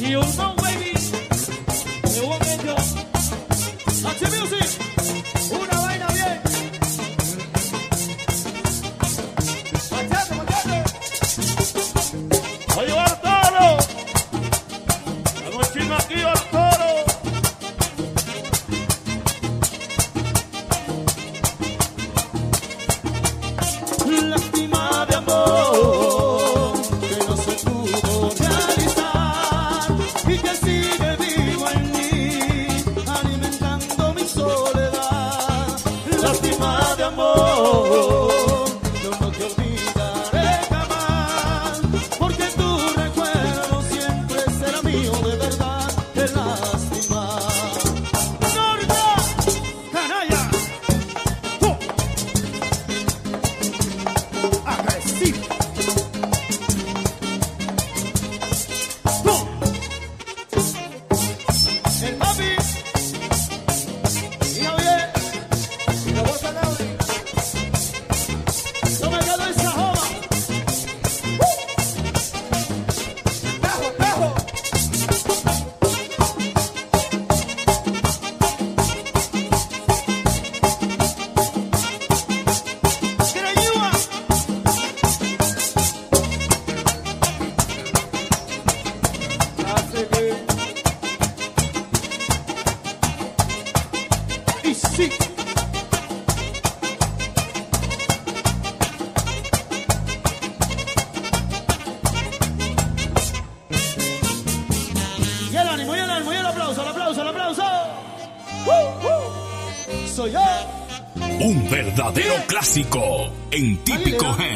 Y un no clásico en típico head.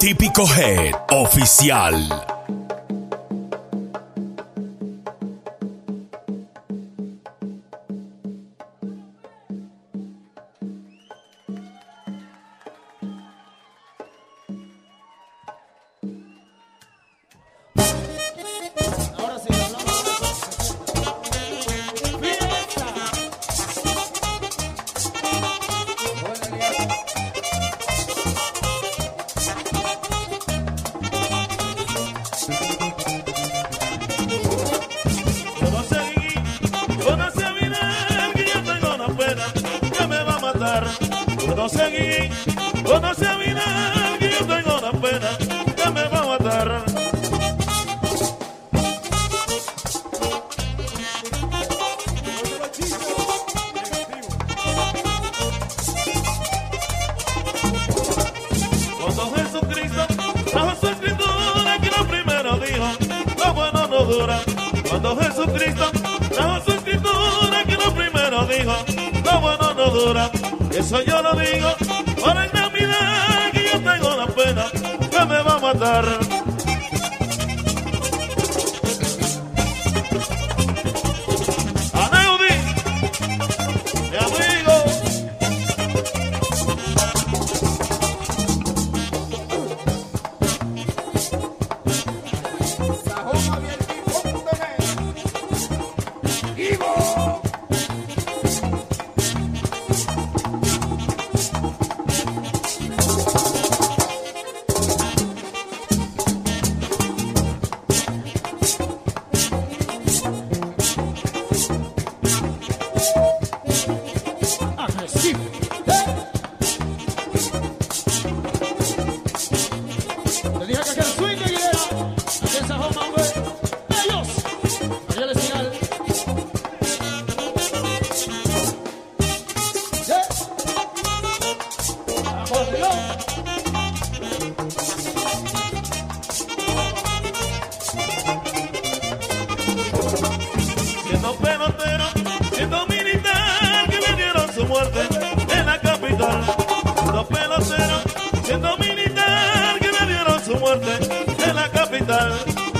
Típico Head Oficial.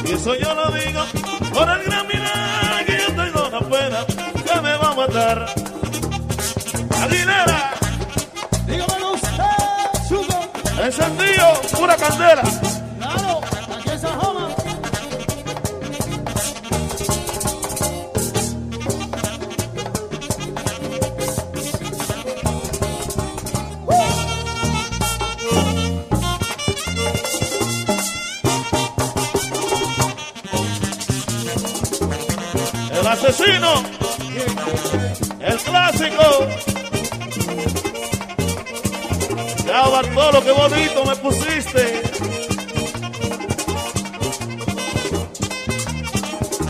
Y eso yo lo digo por el gran mirar que yo tengo una pena que me va a matar. Aguilera, dígamelo usted, chulo. Encendido, pura candela. vecino, el clásico. Ya Bartolo, qué bonito me pusiste.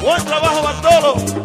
Buen trabajo Bartolo.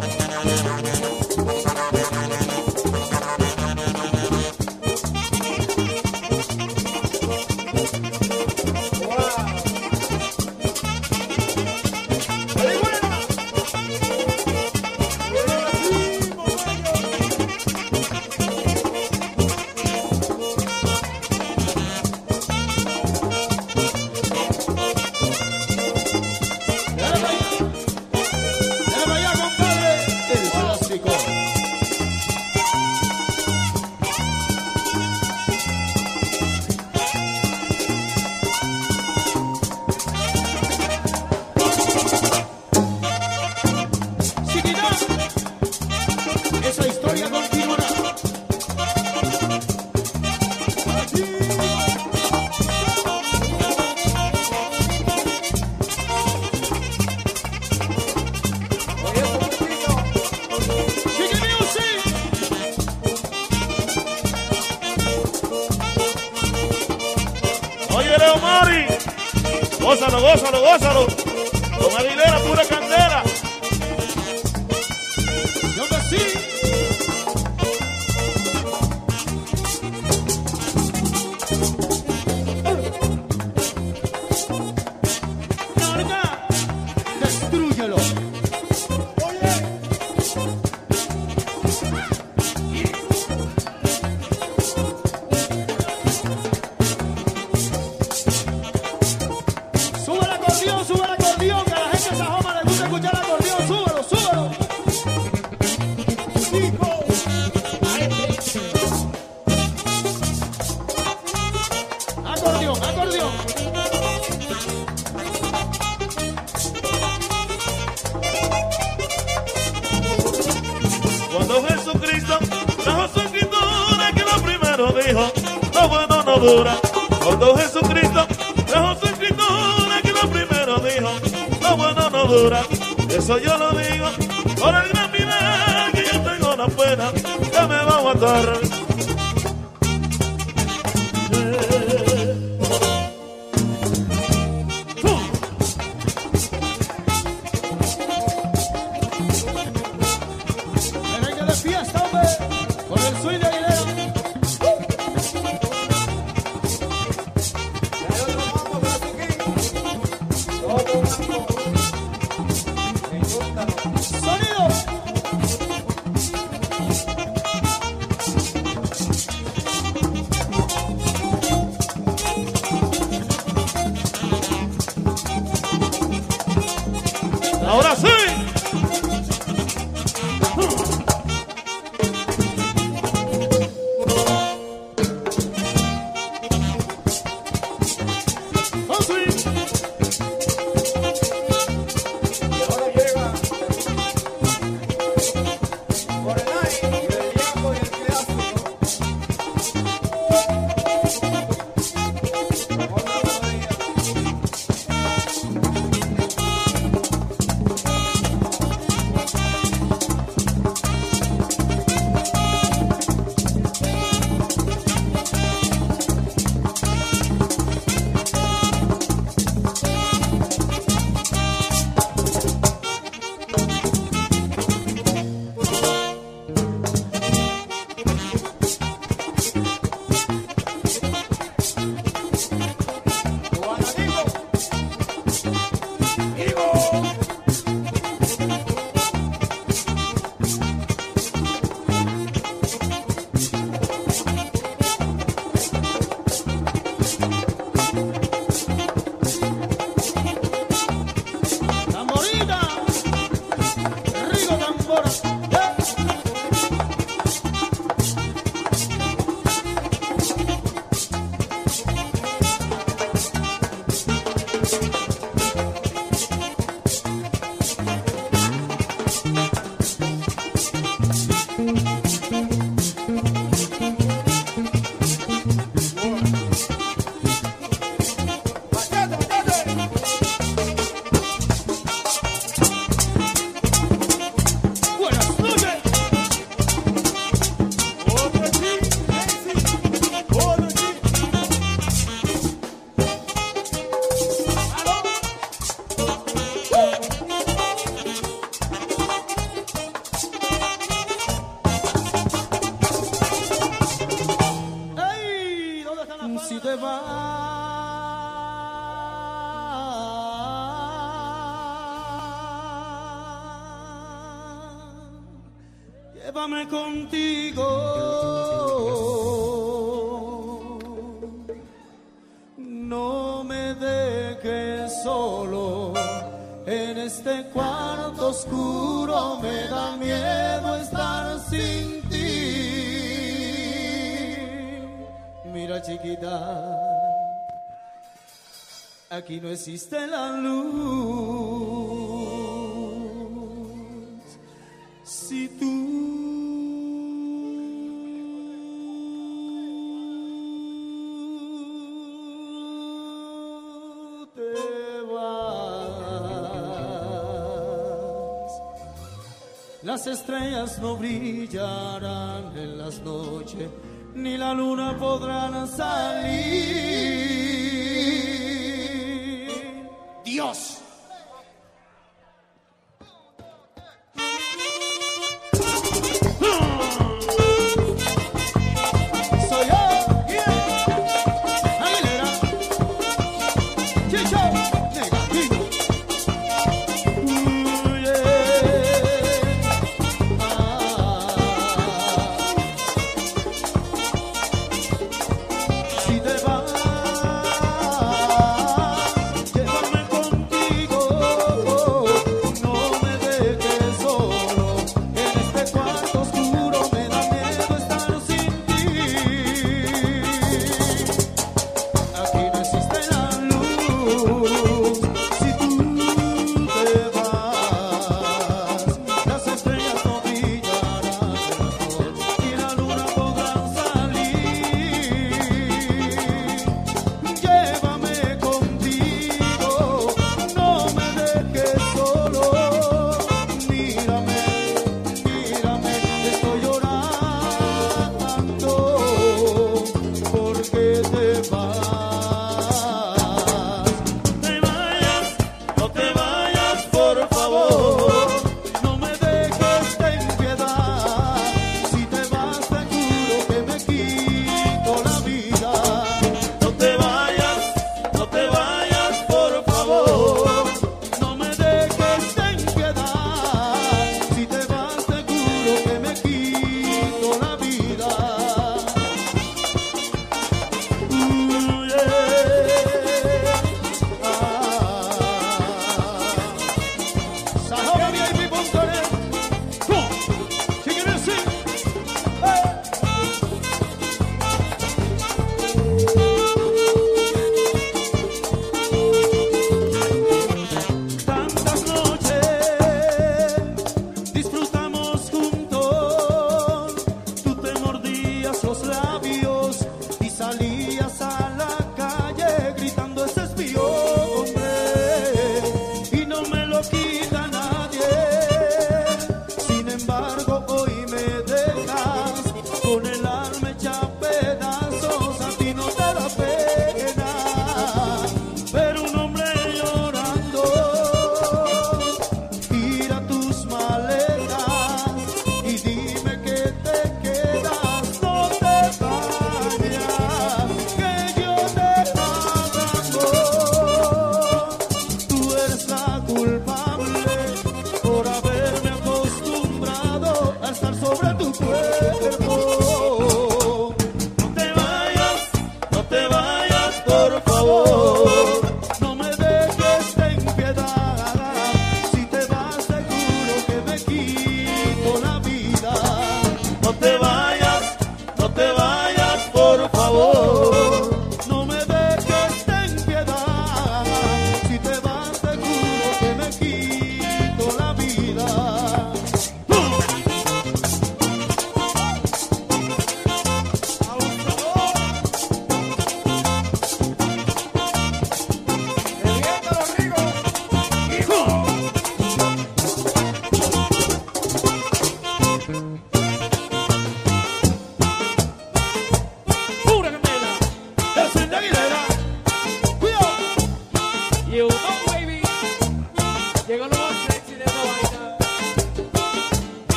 eso yo lo digo, por el gran final que yo tengo la pena que me va a matar. aquí no existe la luz. Si tú te vas, las estrellas no brillarán en las noches, ni la luna podrán salir.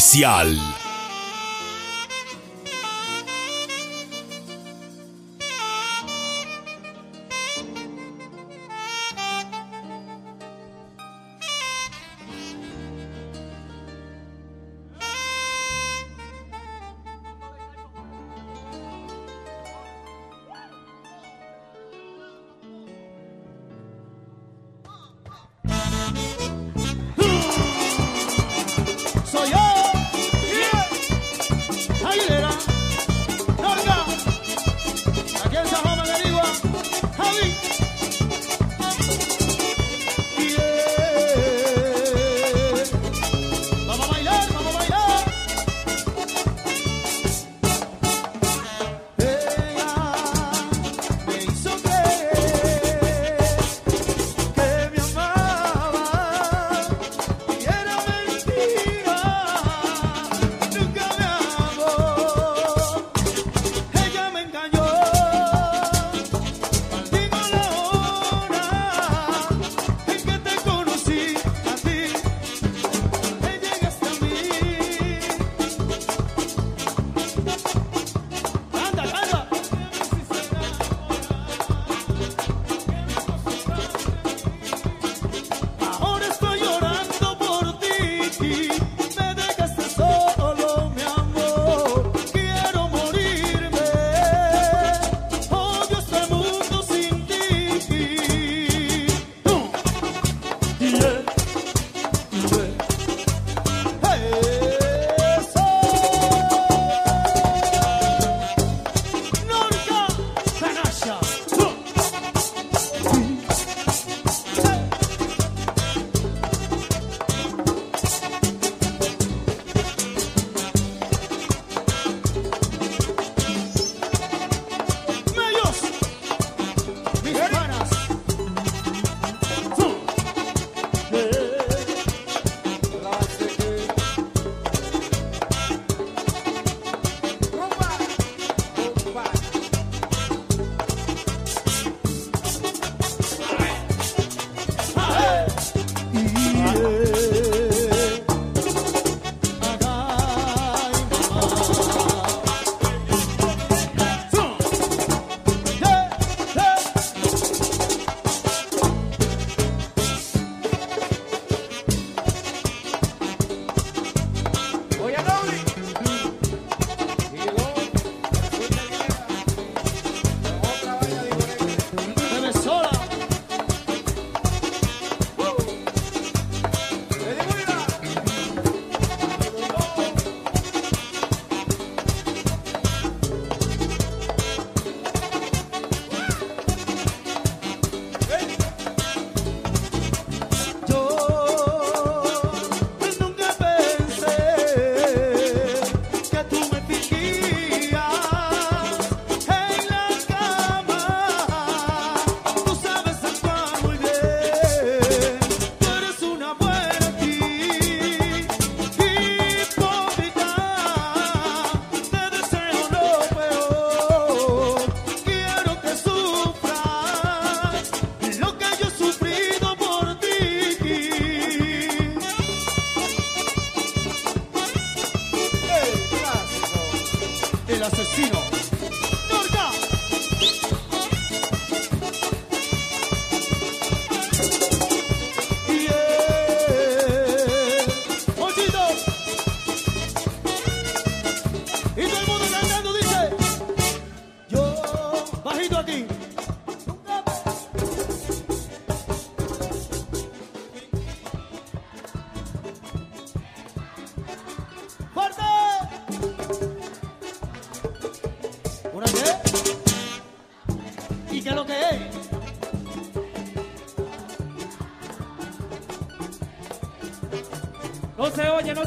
Oficial.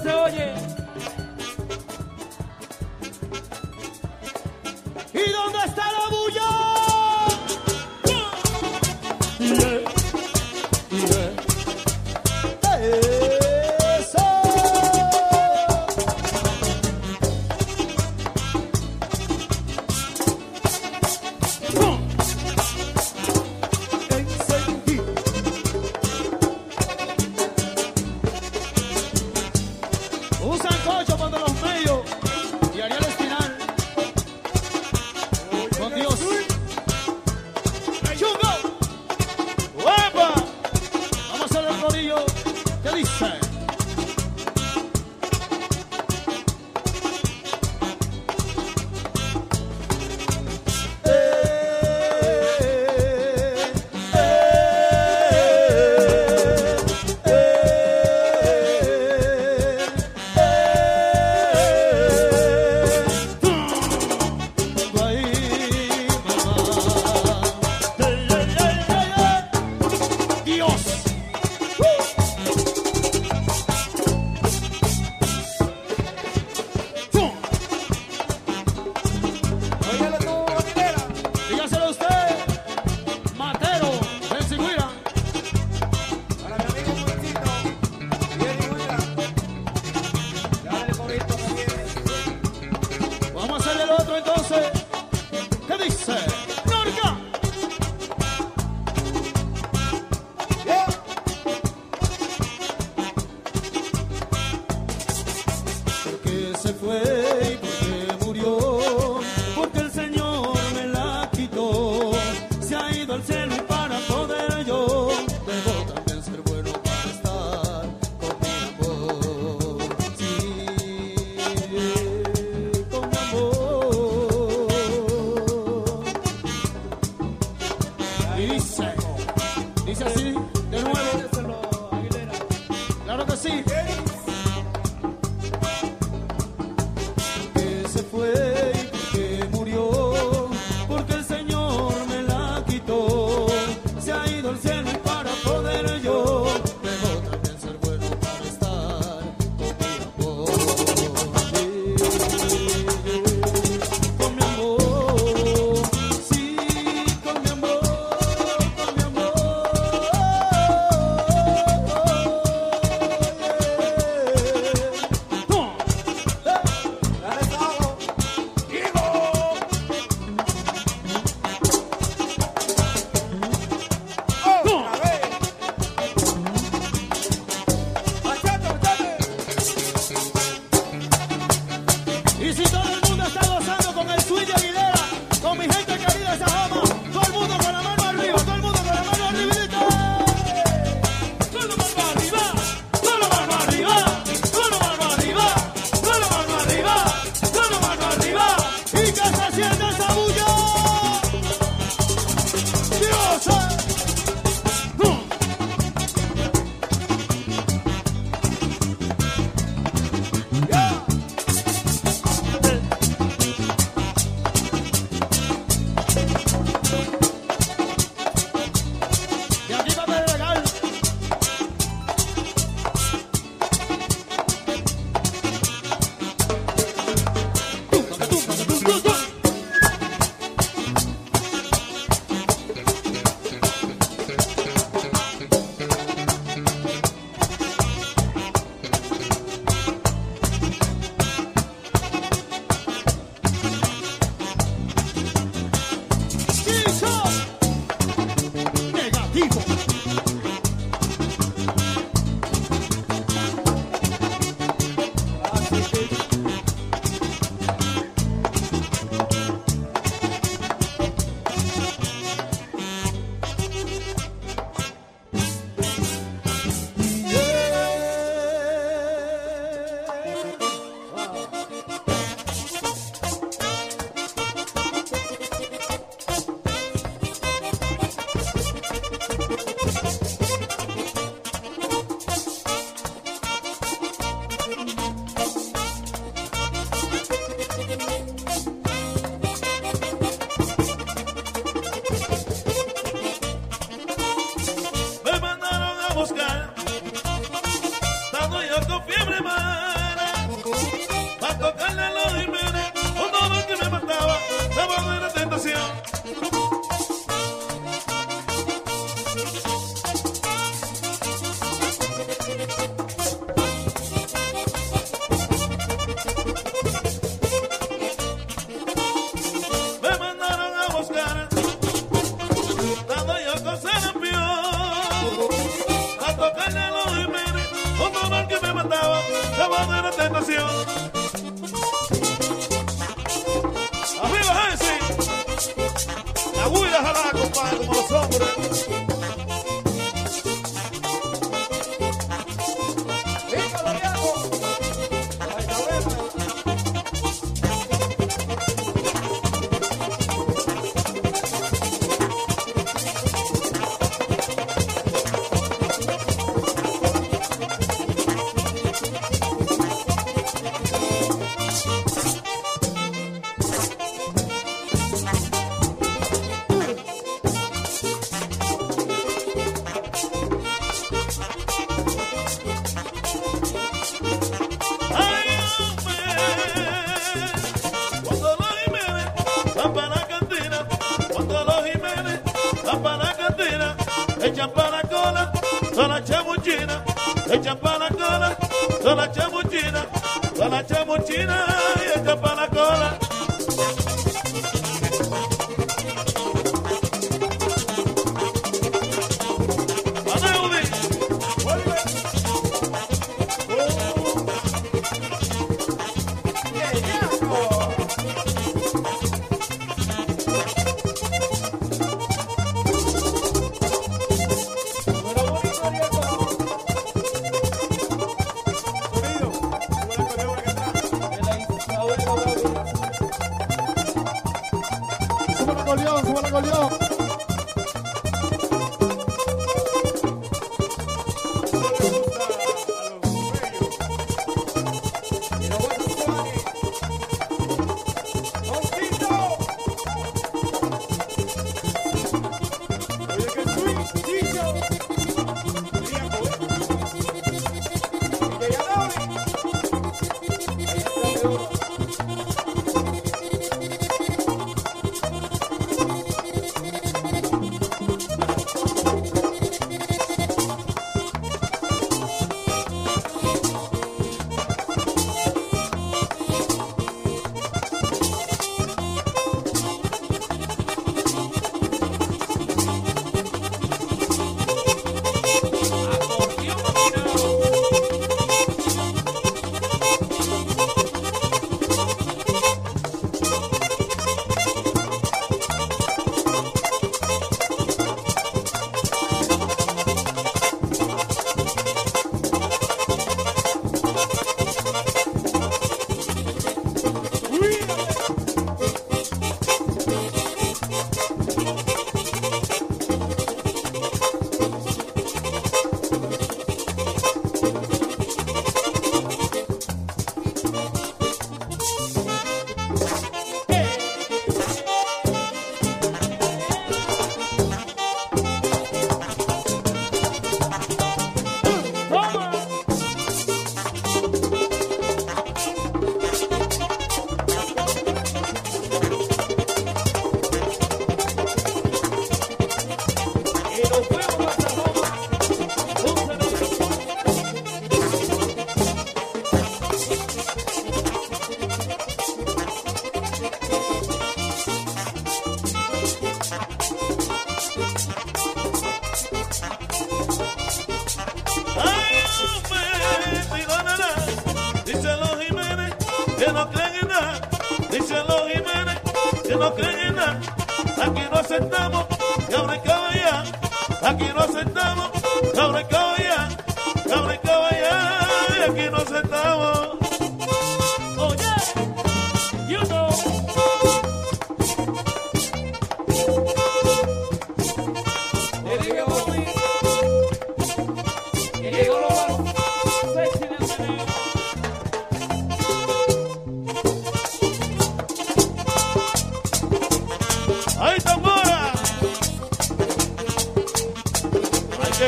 Se oye, see.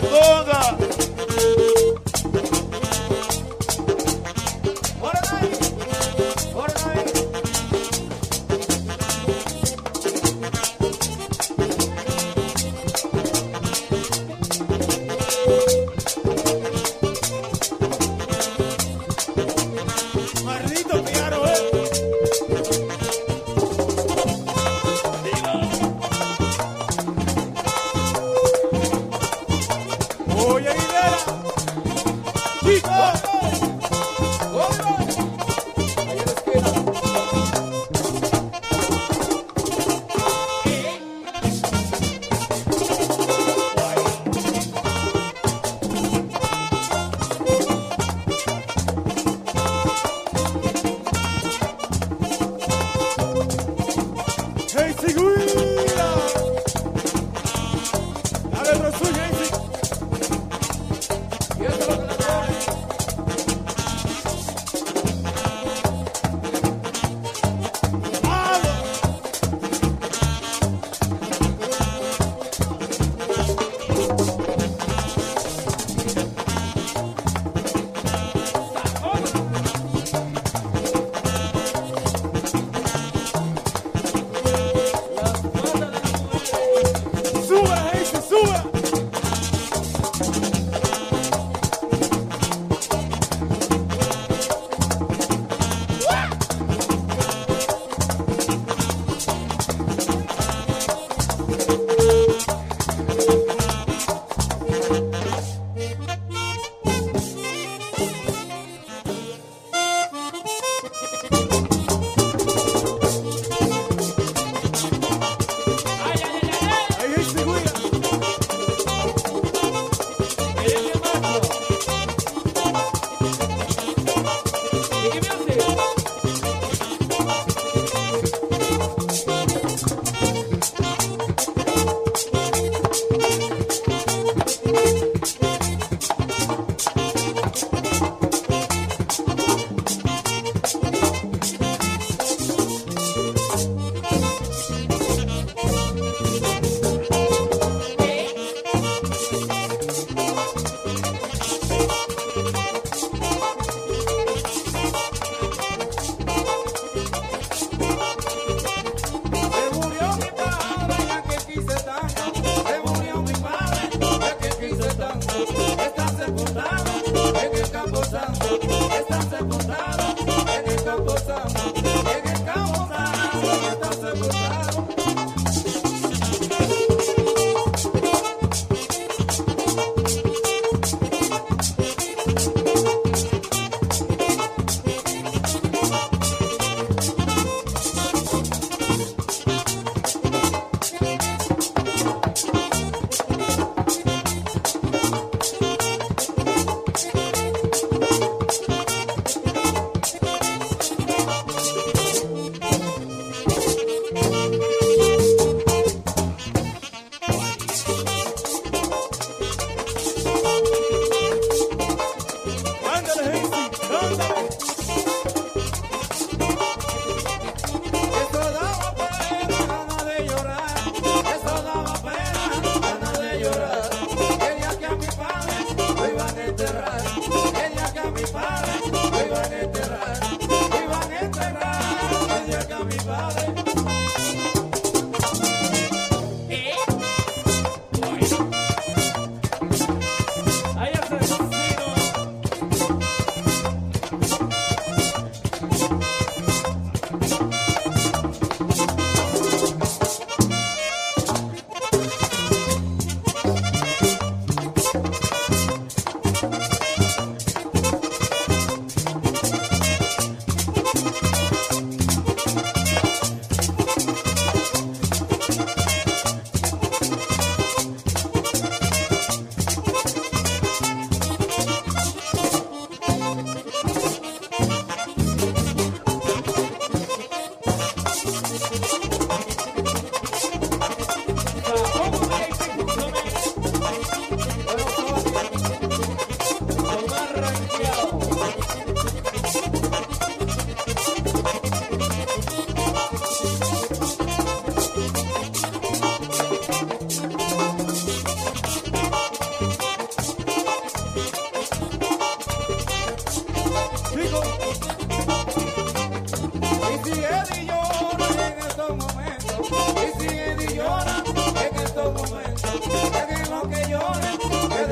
segunda.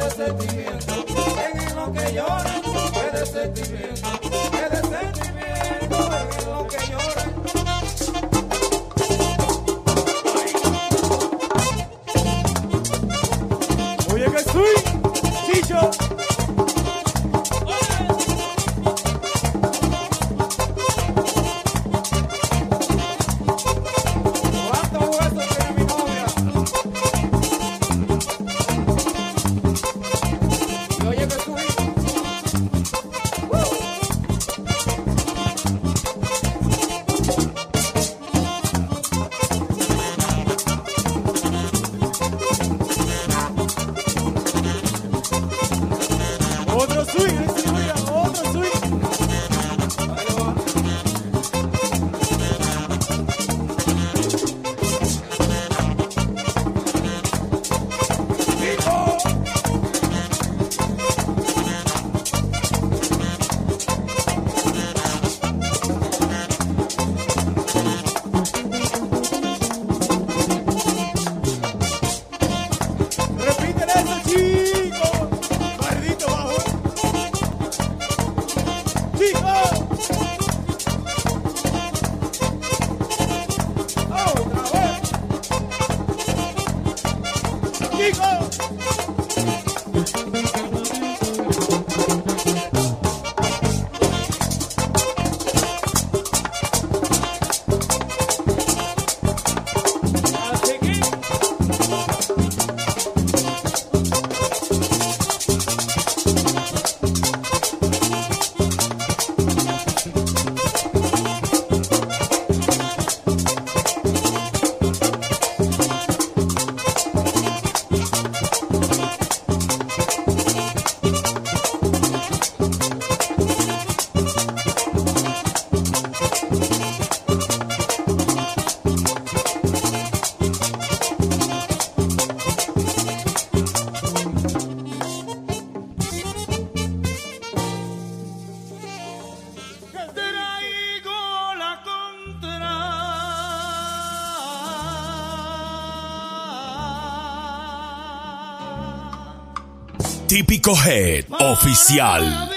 de sentimiento, en hilo que llora, fue de sentimiento, Típico Head Oficial.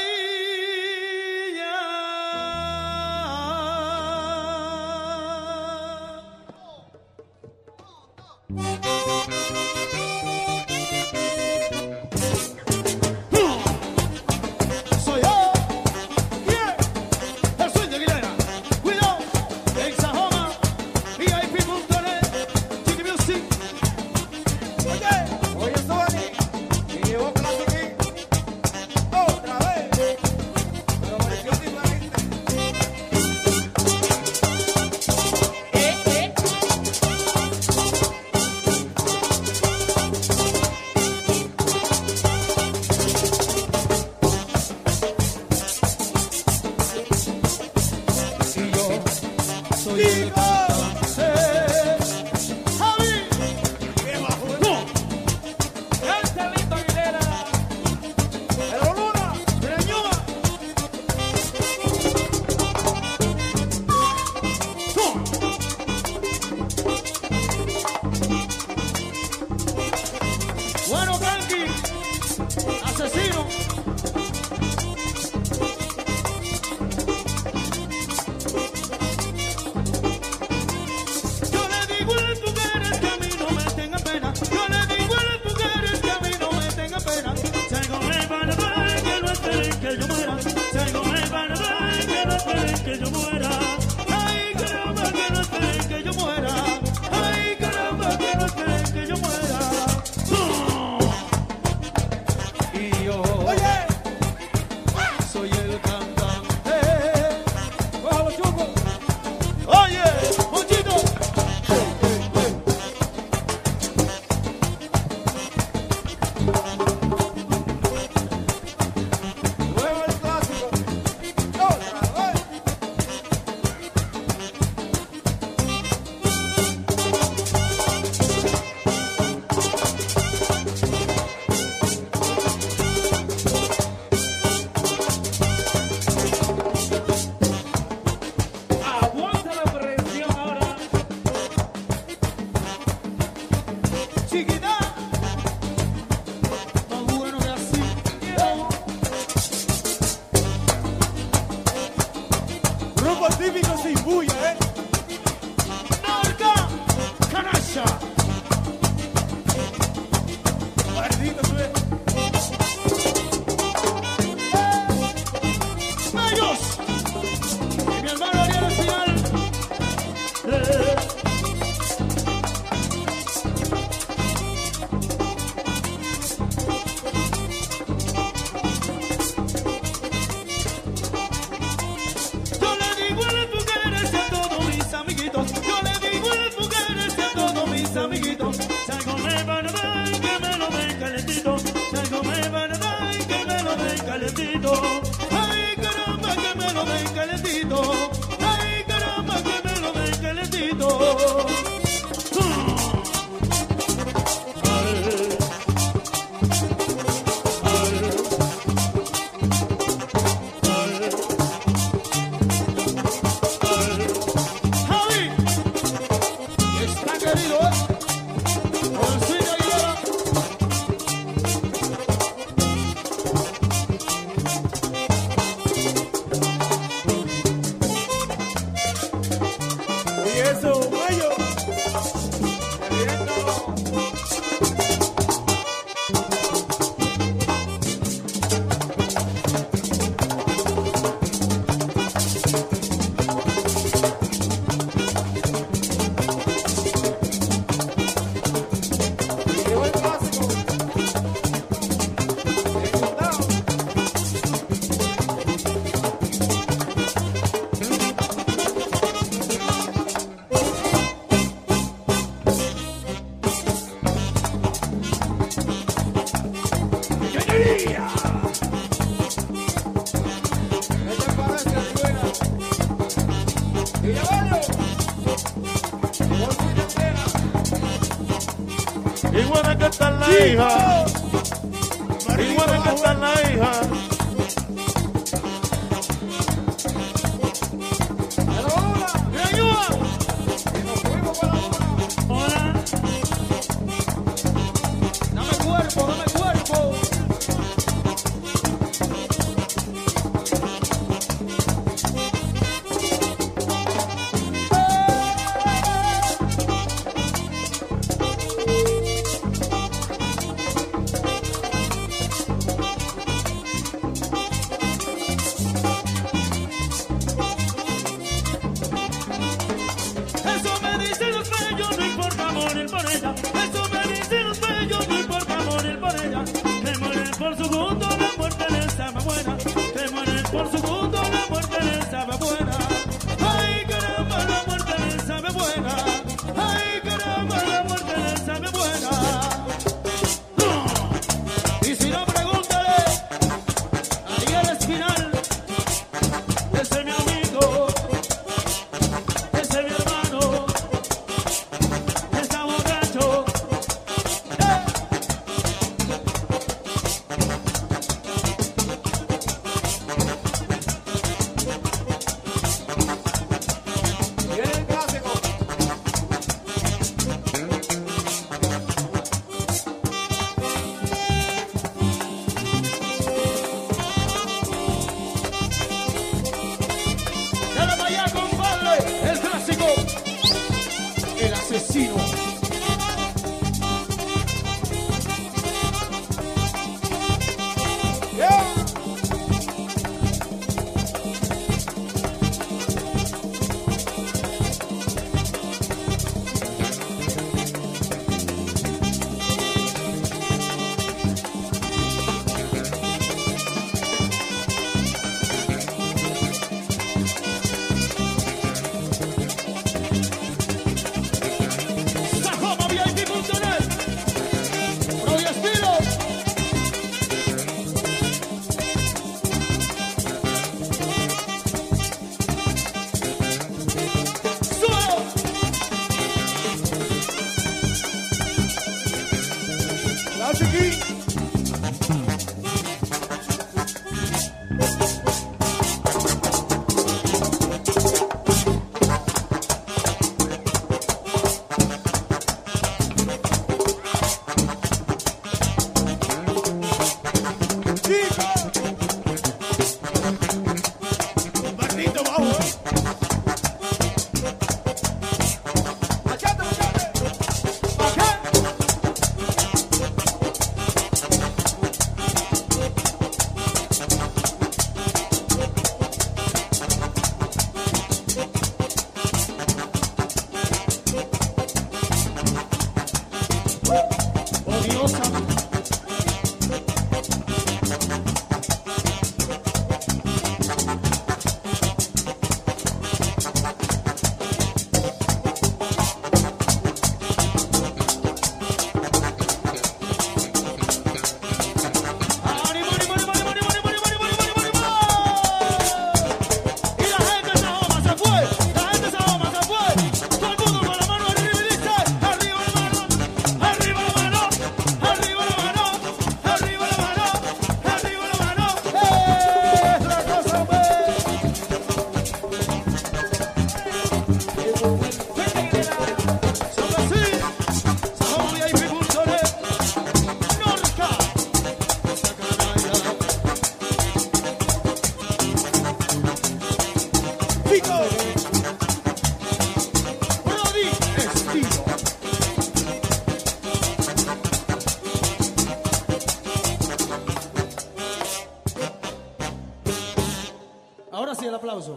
Grupo típico sin bulla, ¿eh? Norca.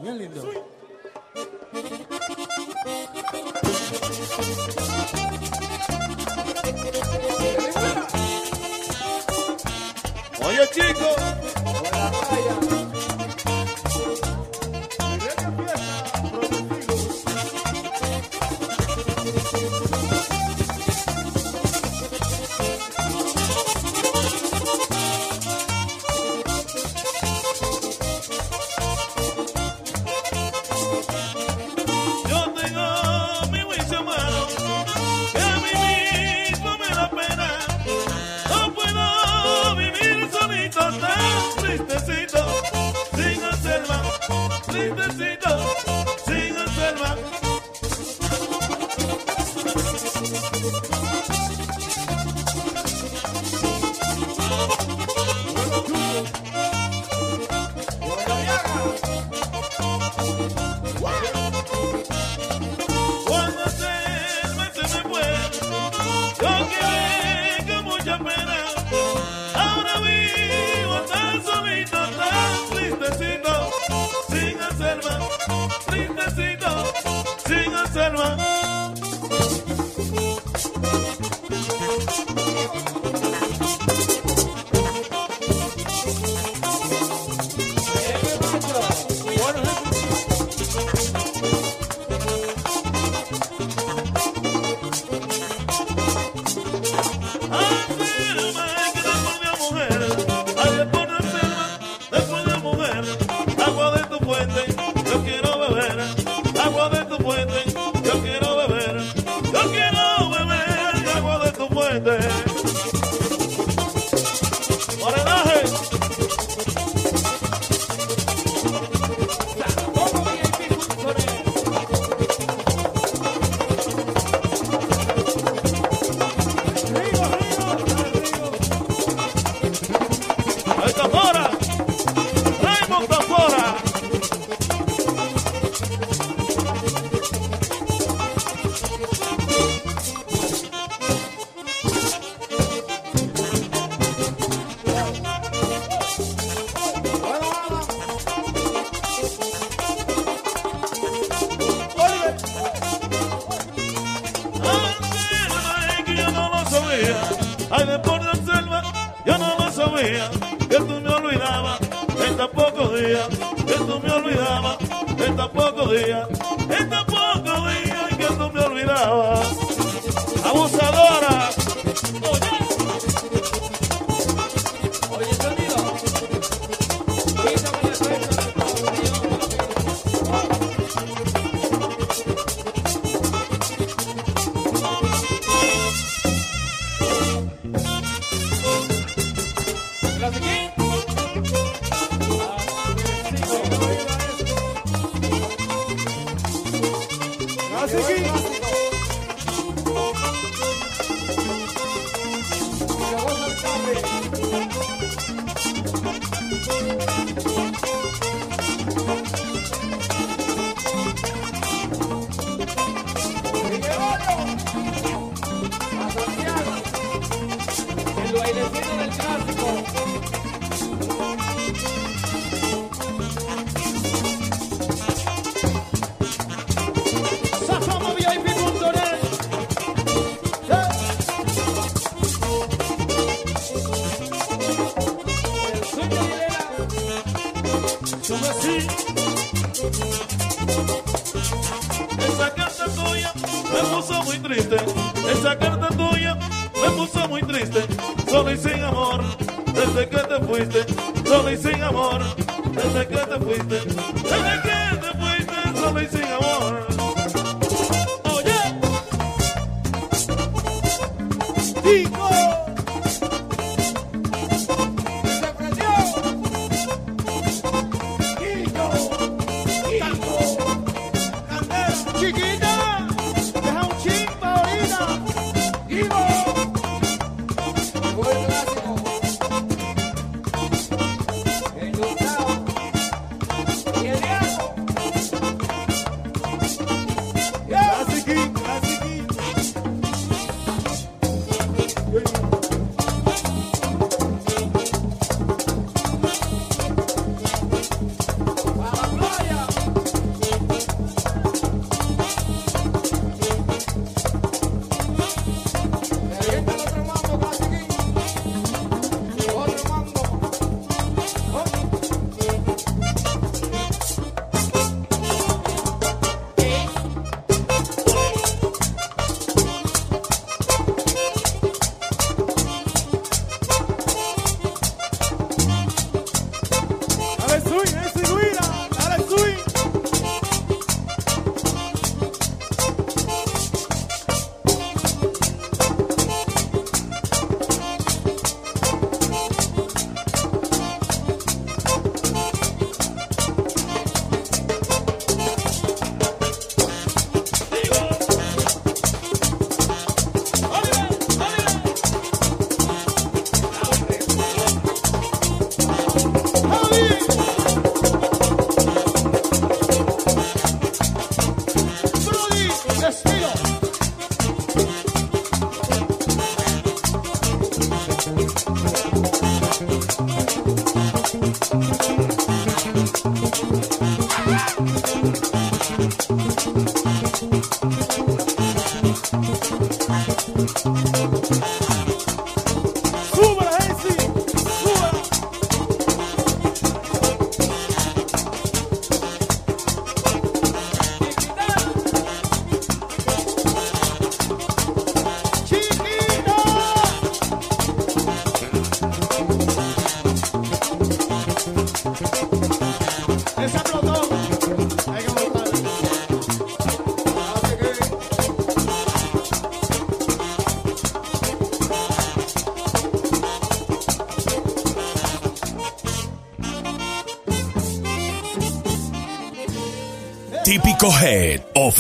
ညက်လေးပြော Esa carta tuya me puso muy triste. Esa carta tuya me puso muy triste. Solo y sin amor, desde que te fuiste. Solo y sin amor, desde que te fuiste.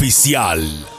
Oficial.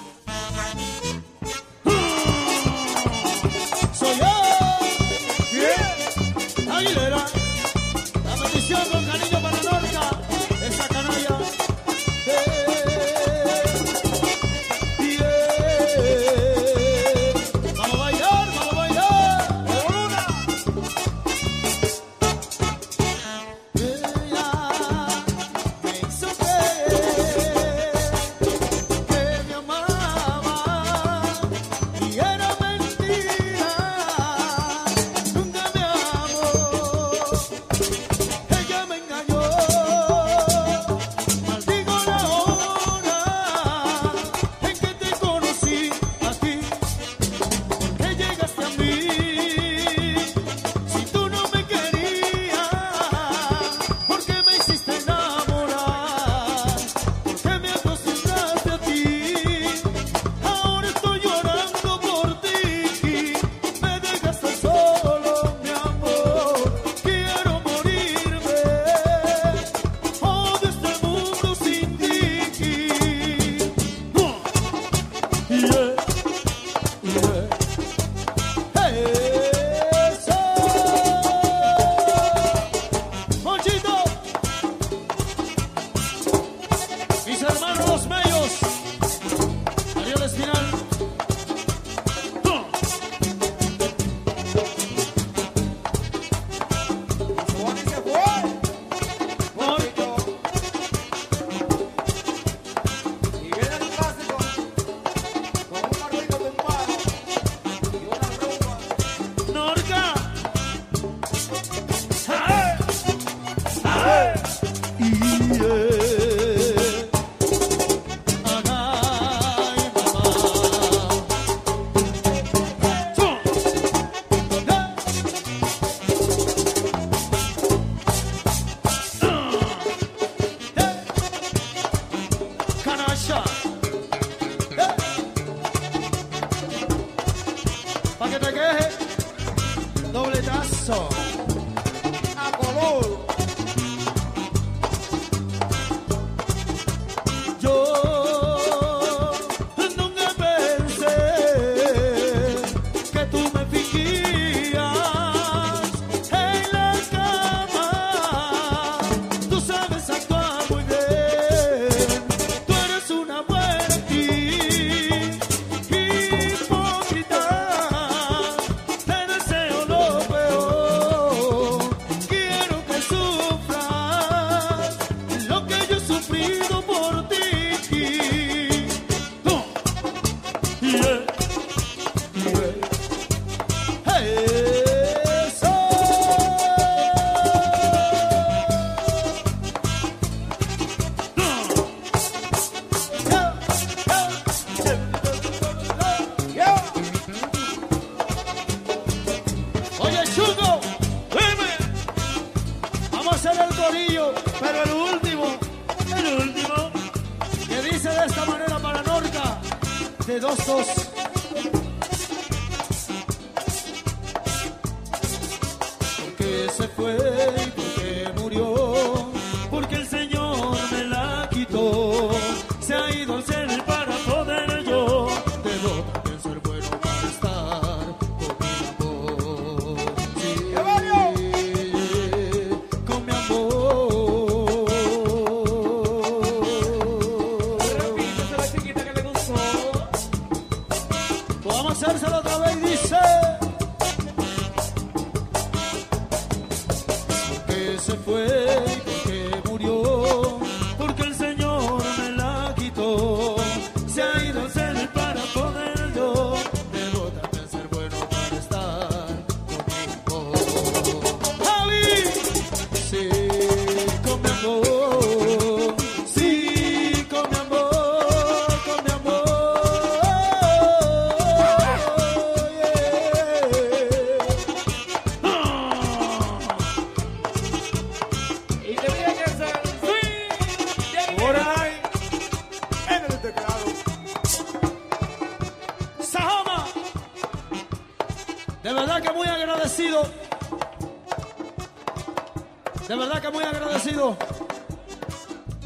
De verdad que muy agradecido.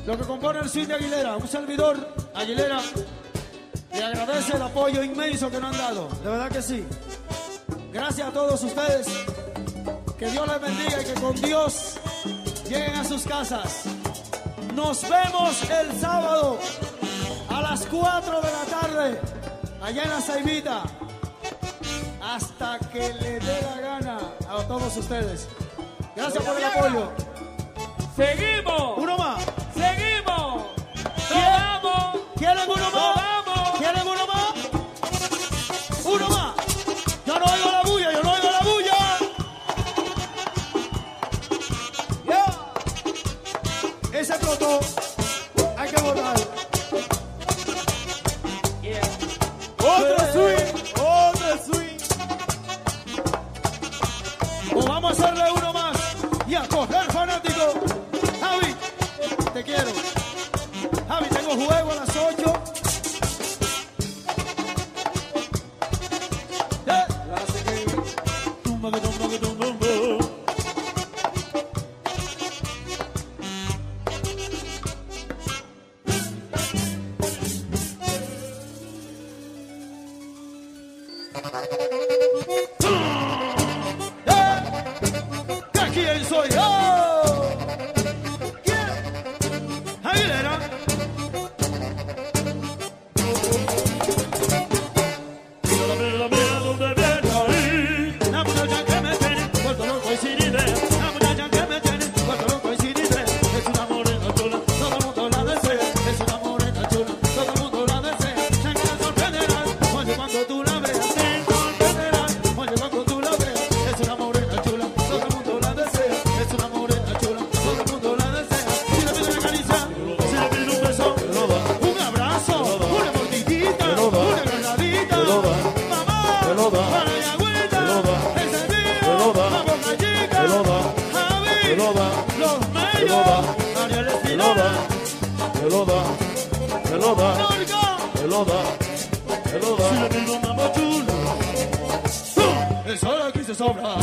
Lo que compone el Cid de Aguilera, un servidor, Aguilera, le agradece el apoyo inmenso que nos han dado. De verdad que sí. Gracias a todos ustedes. Que Dios les bendiga y que con Dios lleguen a sus casas. Nos vemos el sábado a las 4 de la tarde, allá en la Saibita, hasta que le dé la gana a todos ustedes. Gracias por el apoyo. Seguimos. Uno más. los medios, Ariel te lo da, te lo da, te lo da, te lo da, te lo da. Si le pido mamá chulo, es hora que se sobra.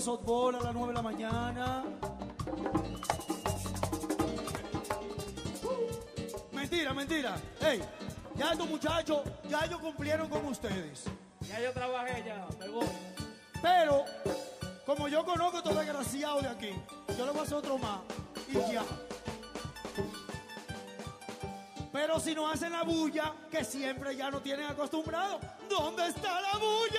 de softball a las 9 de la mañana. Uh, mentira, mentira. Hey, ya estos muchachos, ya ellos cumplieron con ustedes. Ya yo trabajé, ya, me. Pero, como yo conozco a estos desgraciados de aquí, yo le voy a hacer otro más y ya. Pero si no hacen la bulla, que siempre ya no tienen acostumbrado, ¿dónde está la bulla?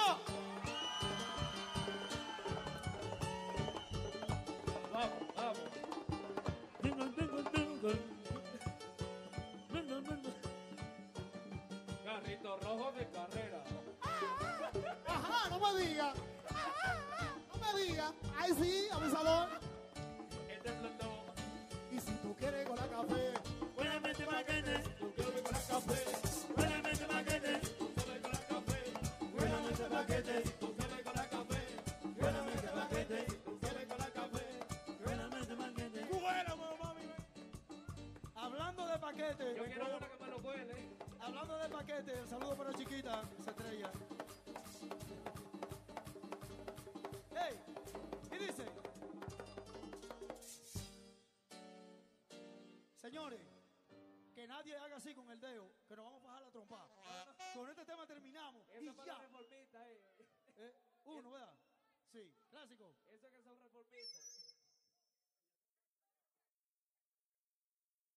paquete. Yo quiero una que me lo cuele. Hablando de paquete, el saludo para la Chiquita, que se estrella. ¡Hey! ¿Qué dice? Señores, que nadie haga así con el dedo, que nos vamos a bajar la trompa. Con este tema terminamos.